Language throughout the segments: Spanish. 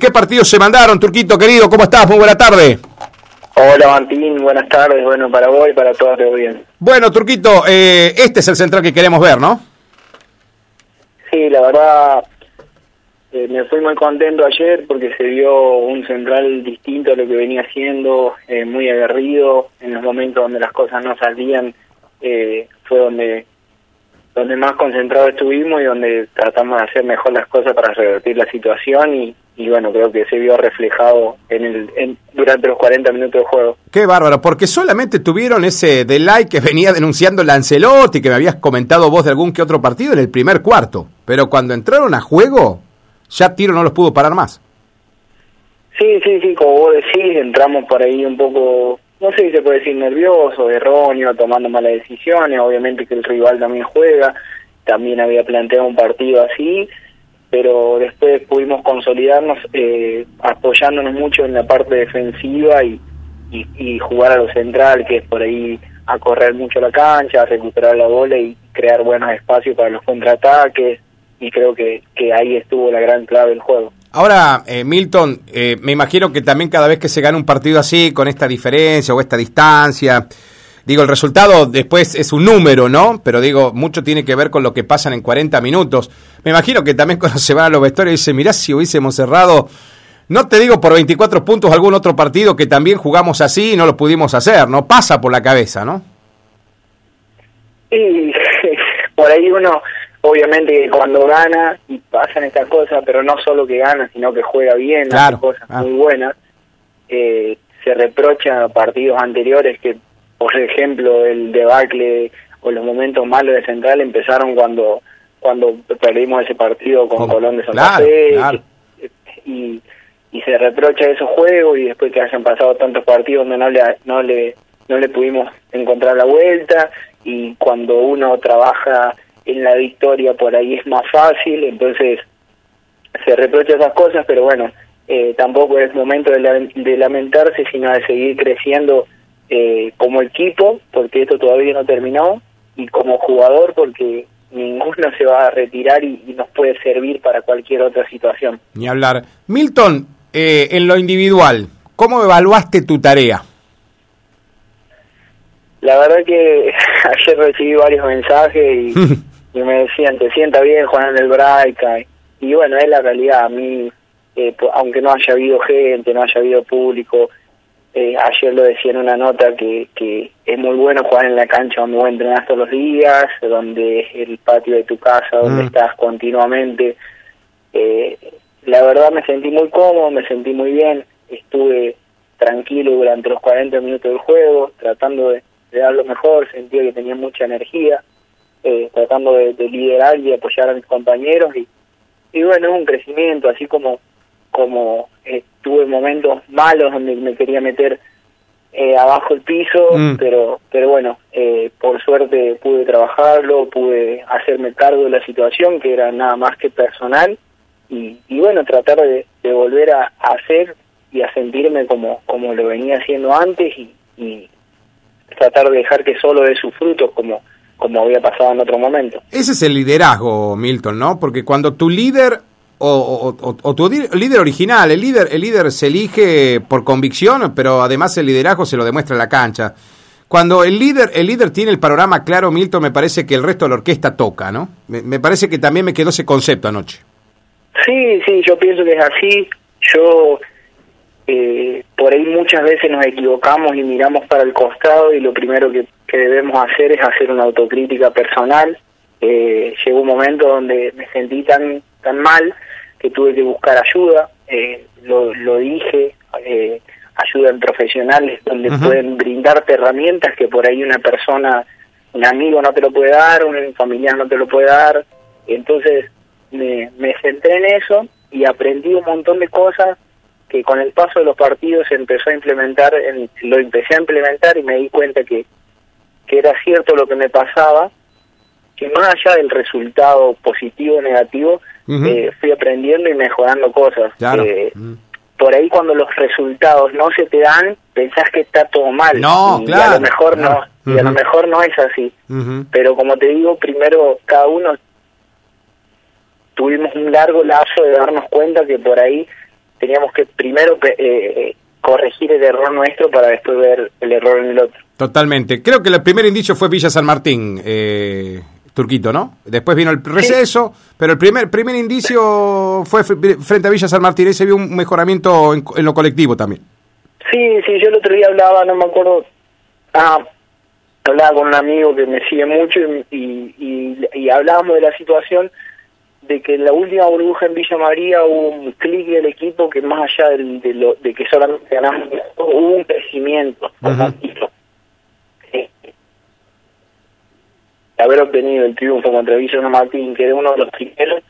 ¿Qué partidos se mandaron, Turquito querido? ¿Cómo estás? Muy buena tarde. Hola Martín, buenas tardes, bueno, para vos y para todos, todo bien. Bueno, Turquito, eh, este es el central que queremos ver, ¿no? Sí, la verdad, eh, me fui muy contento ayer porque se vio un central distinto a lo que venía haciendo, eh, muy aguerrido, en los momentos donde las cosas no salían, fue donde donde más concentrados estuvimos y donde tratamos de hacer mejor las cosas para revertir la situación y, y bueno, creo que se vio reflejado en el durante los 40 minutos de juego. Qué bárbaro, porque solamente tuvieron ese delay que venía denunciando Lancelotti, que me habías comentado vos de algún que otro partido en el primer cuarto, pero cuando entraron a juego, ya Tiro no los pudo parar más. Sí, sí, sí, como vos decís, entramos por ahí un poco, no sé si se puede decir nervioso, erróneo, tomando malas decisiones, obviamente que el rival también juega, también había planteado un partido así, pero después pudimos consolidarnos eh, apoyándonos mucho en la parte defensiva y, y, jugar a lo central, que es por ahí a correr mucho la cancha, a recuperar la bola y crear buenos espacios para los contraataques y creo que, que ahí estuvo la gran clave del juego. Ahora, eh, Milton, eh, me imagino que también cada vez que se gana un partido así, con esta diferencia o esta distancia, Digo, el resultado después es un número, ¿no? Pero digo, mucho tiene que ver con lo que pasan en 40 minutos. Me imagino que también cuando se van a los vestuarios dice, mirá si hubiésemos cerrado, no te digo por 24 puntos algún otro partido que también jugamos así y no lo pudimos hacer, ¿no? Pasa por la cabeza, ¿no? Y por ahí uno, obviamente cuando gana y pasan estas cosas, pero no solo que gana, sino que juega bien, hace cosas muy buenas, eh, se reprocha partidos anteriores que por ejemplo, el debacle o los momentos malos de Central empezaron cuando cuando perdimos ese partido con Colón de Santa Fe y, y se reprocha esos juegos y después que hayan pasado tantos partidos donde no le no le no le pudimos encontrar la vuelta y cuando uno trabaja en la victoria por ahí es más fácil entonces se reprocha esas cosas pero bueno eh, tampoco es momento de, de lamentarse sino de seguir creciendo eh, como equipo, porque esto todavía no terminó, y como jugador, porque ninguno se va a retirar y, nos puede servir para cualquier otra situación. Ni hablar. Milton, eh, en lo individual, ¿cómo evaluaste tu tarea? La verdad que ayer recibí varios mensajes y, me decían, te sienta bien Juan en el Braica. Y bueno, es la realidad. A mí, eh, aunque no haya habido gente, no haya habido público, eh, ayer lo decía en una nota que, que es muy bueno jugar en la cancha donde vos entrenás todos los días, donde es el patio de tu casa, donde mm. estás continuamente. Eh, la verdad me sentí muy cómodo, me sentí muy bien, estuve tranquilo durante los 40 minutos del juego, tratando de, dar lo mejor, sentía que tenía mucha energía, eh, tratando de, de, liderar y apoyar a mis compañeros y, y bueno, un crecimiento, así como como eh, tuve momentos malos donde me quería meter eh, abajo el piso, mm. pero pero bueno, eh, por suerte pude trabajarlo, pude hacerme cargo de la situación, que era nada más que personal, y, y bueno, tratar de, volver a, hacer y a sentirme como, como lo venía haciendo antes y, y tratar de dejar que solo dé sus frutos como, como había pasado en otro momento. Ese es el liderazgo, Milton, ¿no? Porque cuando tu líder o, tu líder original, el líder, el líder se elige por convicción, pero además el liderazgo se lo demuestra en la cancha. Cuando el líder, el líder tiene el panorama claro, Milton, me parece que el resto de la orquesta toca, ¿no? Me, parece que también me quedó ese concepto anoche. Sí, sí, yo pienso que es así. Yo, eh, por ahí muchas veces nos equivocamos y miramos para el costado y lo primero que, debemos hacer es hacer una autocrítica personal. Eh, llegó un momento donde me sentí tan, tan mal que tuve que buscar ayuda, eh, lo, lo dije, eh, ayuda en profesionales donde pueden brindarte herramientas que por ahí una persona, un amigo no te lo puede dar, un familiar no te lo puede dar. Entonces me, me centré en eso y aprendí un montón de cosas que con el paso de los partidos se empezó a implementar, en, lo empecé a implementar y me di cuenta que, que era cierto lo que me pasaba, que más allá del resultado positivo o negativo, eh, fui aprendiendo y mejorando cosas. Eh, por ahí cuando los resultados no se te dan, pensás que está todo mal. No, y a lo mejor no, y a lo mejor no es así. Pero como te digo, primero cada uno tuvimos un largo lazo de darnos cuenta que por ahí teníamos que primero eh, corregir el error nuestro para después ver el error en el otro. Totalmente. Creo que el primer indicio fue Villa San Martín, eh, Turquito, ¿no? Después vino el receso, pero el primer primer indicio fue frente a Villa San Martín. Ahí se vio un mejoramiento en, lo colectivo también. Sí, sí, yo el otro día hablaba, no me acuerdo, ah, hablaba con un amigo que me sigue mucho y, y, y hablábamos de la situación de que en la última burbuja en Villa María hubo un clic del equipo que más allá de, lo, de que solamente ganamos, hubo un crecimiento. Haber obtenido el triunfo contra Villa Martín, que era uno de los primeros,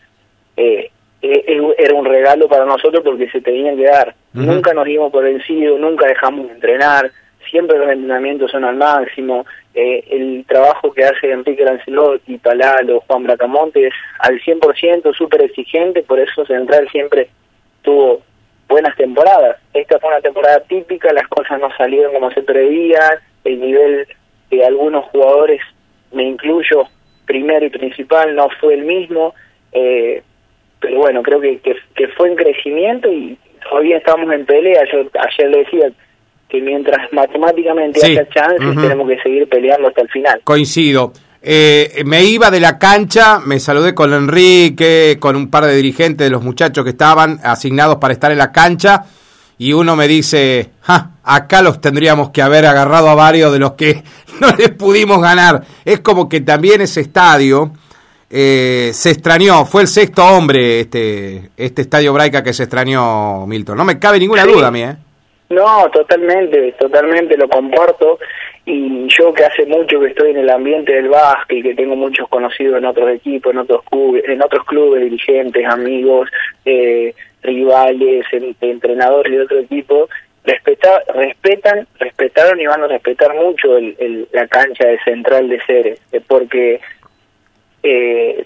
eh, eh, era un regalo para nosotros porque se tenían que dar. Nunca nos dimos por vencido, nunca dejamos de entrenar, siempre los entrenamientos son al máximo, eh, el trabajo que hace Enrique Lancelotti, Palalo, Juan Bracamonte es al 100% súper exigente, por eso Central siempre tuvo buenas temporadas. Esta fue una temporada típica, las cosas no salieron como se preveía, el nivel de algunos jugadores, me incluyo, primero y principal, no fue el mismo, eh, pero bueno, creo que, que, fue en crecimiento y todavía estamos en pelea. Yo ayer le decía, que mientras matemáticamente haya chances, tenemos que seguir peleando hasta el final. Coincido. Eh, me iba de la cancha, me saludé con Enrique, con un par de dirigentes de los muchachos que estaban asignados para estar en la cancha, y uno me dice, acá los tendríamos que haber agarrado a varios de los que no les pudimos ganar. Es como que también ese estadio eh, se extrañó, fue el sexto hombre este, este estadio Braica que se extrañó, Milton. No me cabe ninguna duda a mí, ¿eh? No, totalmente, totalmente lo comparto y yo que hace mucho que estoy en el ambiente del básquet y que tengo muchos conocidos en otros equipos, en otros clubes, en otros clubes, dirigentes, amigos, eh, rivales, entrenadores de otro equipo, respeta, respetan, respetaron y van a respetar mucho el, la cancha de Central de Ceres, eh, porque eh,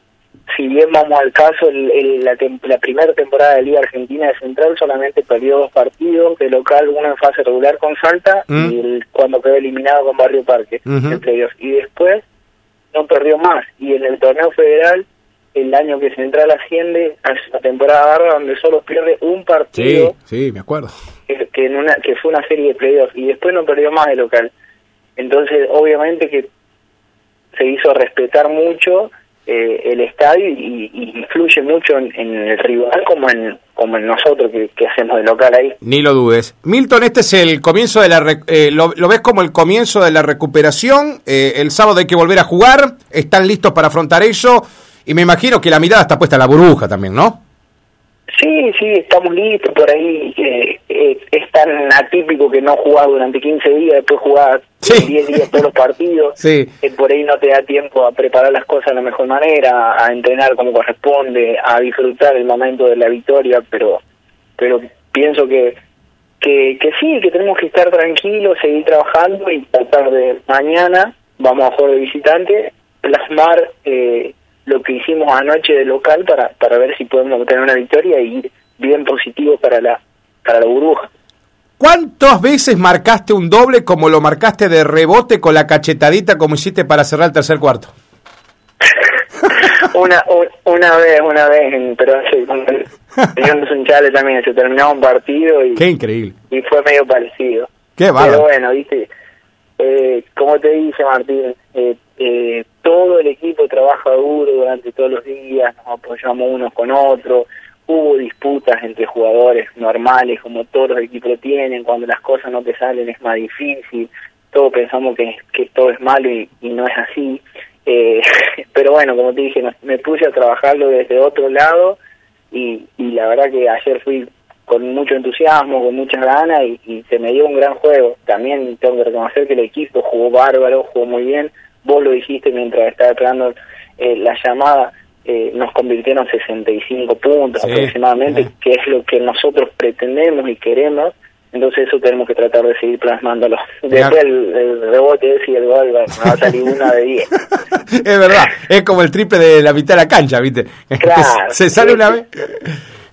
si bien vamos al caso, el, la, la, primera temporada de Liga Argentina de Central solamente perdió dos partidos, de local uno en fase regular con Salta y mm. el, cuando quedó eliminado con Barrio Parque, entre ellos. Y después no perdió más. Y en el torneo federal, el año que Central asciende, a la temporada barra donde solo pierde un partido. Sí, sí, me acuerdo. Que, en una, que fue una serie de playoffs y después no perdió más de local. Entonces, obviamente que se hizo respetar mucho eh, el estadio y, influye mucho en, el rival como en como en nosotros que, hacemos de local ahí. Ni lo dudes. Milton, este es el comienzo de la... Eh, lo, ves como el comienzo de la recuperación? Eh, el sábado hay que volver a jugar, ¿están listos para afrontar eso? Y me imagino que la mirada está puesta en la burbuja también, ¿no? Sí, sí, estamos listos por ahí. Eh, eh, es tan atípico que no jugás durante 15 días, después jugás 10 días todos los partidos. Sí. Eh, por ahí no te da tiempo a preparar las cosas de la mejor manera, a entrenar como corresponde, a disfrutar el momento de la victoria, pero pero pienso que que, que sí, que tenemos que estar tranquilos, seguir trabajando y tratar de mañana, vamos a jugar de visitante, plasmar eh, lo que hicimos anoche de local para, para ver si podemos obtener una victoria y ir bien positivo para la, para la burbuja. ¿Cuántas veces marcaste un doble como lo marcaste de rebote con la cachetadita como hiciste para cerrar el tercer cuarto? una una vez, una vez, pero hace un chale también, se terminó un partido y... Qué increíble. Y fue medio parecido. Qué Pero bueno, viste, eh, como te dice Martín, eh, eh, todo el equipo trabaja duro durante todos los días, nos apoyamos unos con otros, hubo disputas entre jugadores normales, como todos los equipos tienen, cuando las cosas no te salen es más difícil, todos pensamos que, todo es malo y, no es así, eh, pero bueno, como te dije, me puse a trabajarlo desde otro lado y, y la verdad que ayer fui con mucho entusiasmo, con muchas ganas y, se me dio un gran juego. También tengo que reconocer que el equipo jugó bárbaro, jugó muy bien, vos lo dijiste mientras estaba esperando eh, la llamada, eh, nos convirtieron 65 puntos aproximadamente, que es lo que nosotros pretendemos y queremos. Entonces eso tenemos que tratar de seguir plasmándolo. Después el, rebote es y el gol va, a salir una de 10. es verdad, es como el triple de la mitad de la cancha, ¿viste? Claro, se sale una vez.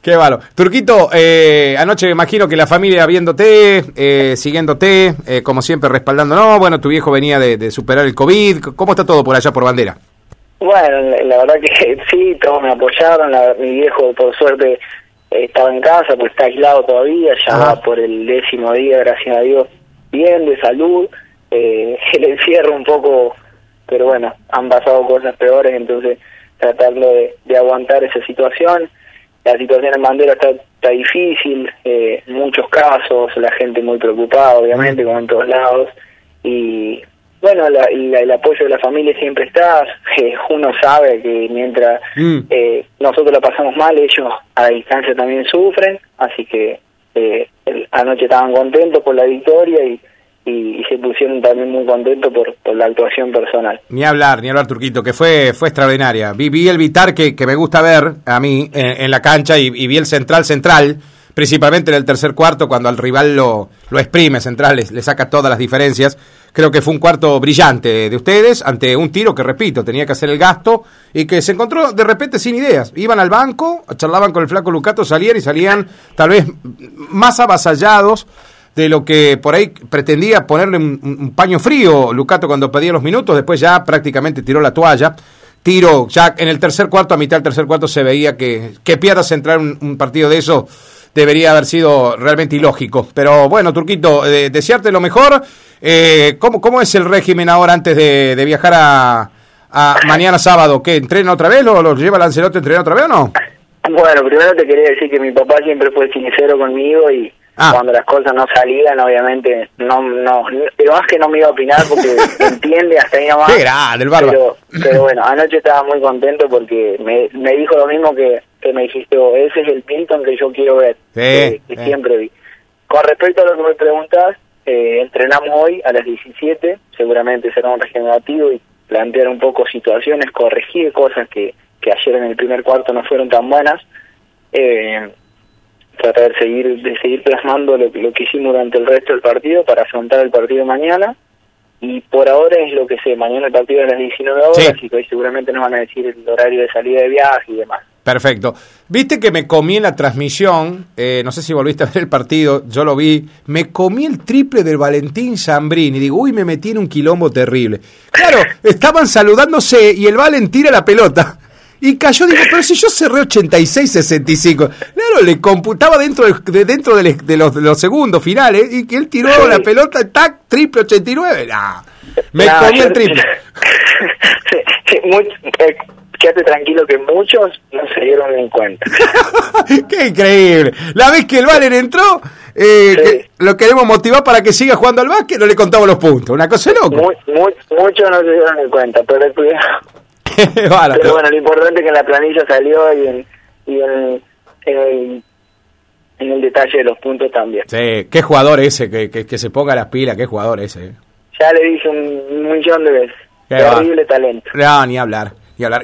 Qué malo. Turquito, eh, anoche me imagino que la familia viéndote, eh, siguiéndote, eh, como siempre respaldándonos. Bueno, tu viejo venía de, superar el COVID. ¿Cómo está todo por allá por bandera? Bueno, la verdad que sí, todos me apoyaron. mi viejo, por suerte, estaba en casa, pues está aislado todavía, ya va por el décimo día, gracias a Dios, bien, de salud, eh, el encierro un poco, pero bueno, han pasado cosas peores, entonces tratando de, de aguantar esa situación. La situación en Bandera está, está difícil, eh, muchos casos, la gente muy preocupada, obviamente, como en todos lados, y bueno, la, el apoyo de la familia siempre está. uno sabe que mientras mm. eh, nosotros la pasamos mal, ellos a distancia también sufren. Así que eh, anoche estaban contentos por la victoria y, y, se pusieron también muy contentos por, por, la actuación personal. Ni hablar, ni hablar, Turquito, que fue fue extraordinaria. Vi, vi el Vitar que, que me gusta ver a mí en, la cancha y, y vi el central central principalmente en el tercer cuarto, cuando al rival lo, lo exprime, Central le, saca todas las diferencias. Creo que fue un cuarto brillante de ustedes ante un tiro que, repito, tenía que hacer el gasto y que se encontró de repente sin ideas. Iban al banco, charlaban con el flaco Lucato, salían y salían tal vez más avasallados de lo que por ahí pretendía ponerle un, paño frío Lucato cuando pedía los minutos, después ya prácticamente tiró la toalla tiro, ya en el tercer cuarto, a mitad del tercer cuarto se veía que, que pierdas entrar un, un partido de eso debería haber sido realmente ilógico. Pero bueno, Turquito, eh, desearte lo mejor. Eh, ¿cómo, ¿Cómo es el régimen ahora antes de, de viajar a, a, mañana sábado? ¿Qué, entrena otra vez o lo lleva Lancelote a entrenar otra vez o no? Bueno, primero te quería decir que mi papá siempre fue sincero conmigo y ah. cuando las cosas no salían, obviamente, no, no, pero más que no me iba a opinar porque entiende hasta ahí nomás. Qué grande, el pero, pero bueno, anoche estaba muy contento porque me, me dijo lo mismo que que me dijiste, oh, ese es el Pinton que yo quiero ver, que, siempre vi. Con respecto a lo que me preguntas, eh, entrenamos hoy a las 17, seguramente será un regenerativo y plantear un poco situaciones, corregir cosas que, que ayer en el primer cuarto no fueron tan buenas. Eh, tratar de seguir de seguir plasmando lo, lo, que hicimos durante el resto del partido para afrontar el partido mañana y por ahora es lo que sé, mañana el partido es a las 19 horas, y hoy seguramente nos van a decir el horario de salida de viaje y demás. Perfecto. Viste que me comí en la transmisión, eh, no sé si volviste a ver el partido, yo lo vi, me comí el triple del Valentín Zambrini. Digo, uy, me metí en un quilombo terrible. Claro, estaban saludándose y el Valen tira la pelota. Y cayó, digo, pero si yo cerré 86-65. Claro, le computaba dentro de, dentro de, los, de, los, segundos finales y que él tiró la pelota, tac, triple 89. Nah, me comí el triple. Eh, quédate tranquilo que muchos no se dieron en cuenta. ¡Qué increíble! La vez que el Valen entró, eh, lo queremos motivar para que siga jugando al básquet, no le contamos los puntos. Una cosa loca. muchos no se dieron en cuenta, pero cuidado. pero bueno, lo importante es que en la planilla salió y en, y en, el, en el detalle de los puntos también. Sí, qué jugador ese, que, que, se ponga las pilas, qué jugador ese. Ya le dije un millón de veces. Terrible talento. No, ni hablar.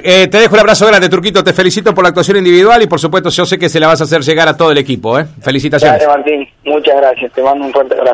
Eh, te dejo un abrazo grande, Turquito. Te felicito por la actuación individual y, por supuesto, yo sé que se la vas a hacer llegar a todo el equipo. ¿eh? Felicitaciones. Gracias, Martín. Muchas gracias. Te mando un fuerte abrazo.